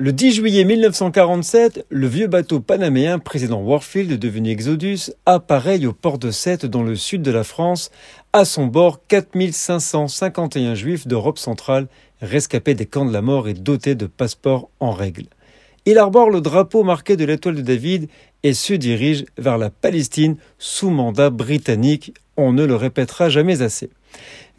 Le 10 juillet 1947, le vieux bateau panaméen président Warfield, devenu Exodus, apparaît au port de Sète dans le sud de la France. À son bord, 4551 juifs d'Europe centrale, rescapés des camps de la mort et dotés de passeports en règle. Il arbore le drapeau marqué de l'étoile de David et se dirige vers la Palestine sous mandat britannique. On ne le répétera jamais assez.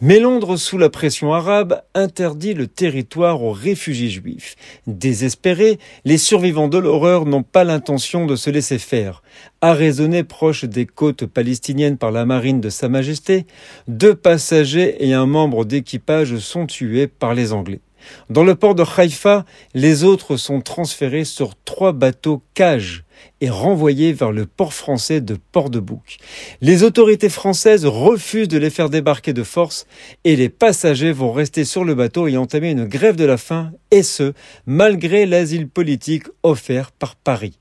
Mais Londres, sous la pression arabe, interdit le territoire aux réfugiés juifs. Désespérés, les survivants de l'horreur n'ont pas l'intention de se laisser faire. Arraisonnés proches des côtes palestiniennes par la marine de Sa Majesté, deux passagers et un membre d'équipage sont tués par les Anglais. Dans le port de Haïfa, les autres sont transférés sur trois bateaux cages et renvoyés vers le port français de Port-de-Bouc. Les autorités françaises refusent de les faire débarquer de force et les passagers vont rester sur le bateau et entamer une grève de la faim, et ce, malgré l'asile politique offert par Paris.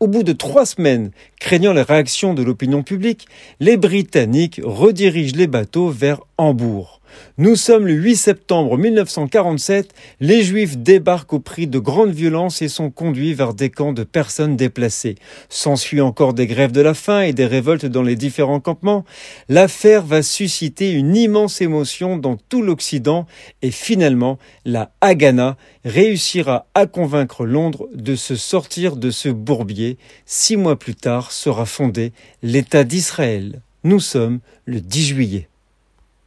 Au bout de trois semaines, craignant les réactions de l'opinion publique, les Britanniques redirigent les bateaux vers Hambourg. Nous sommes le 8 septembre 1947, les Juifs débarquent au prix de grandes violences et sont conduits vers des camps de personnes déplacées. S'ensuit encore des grèves de la faim et des révoltes dans les différents campements. L'affaire va susciter une immense émotion dans tout l'Occident et finalement, la Haganah réussira à convaincre Londres de se sortir de ce bourbier. Six mois plus tard sera fondé l'État d'Israël. Nous sommes le 10 juillet.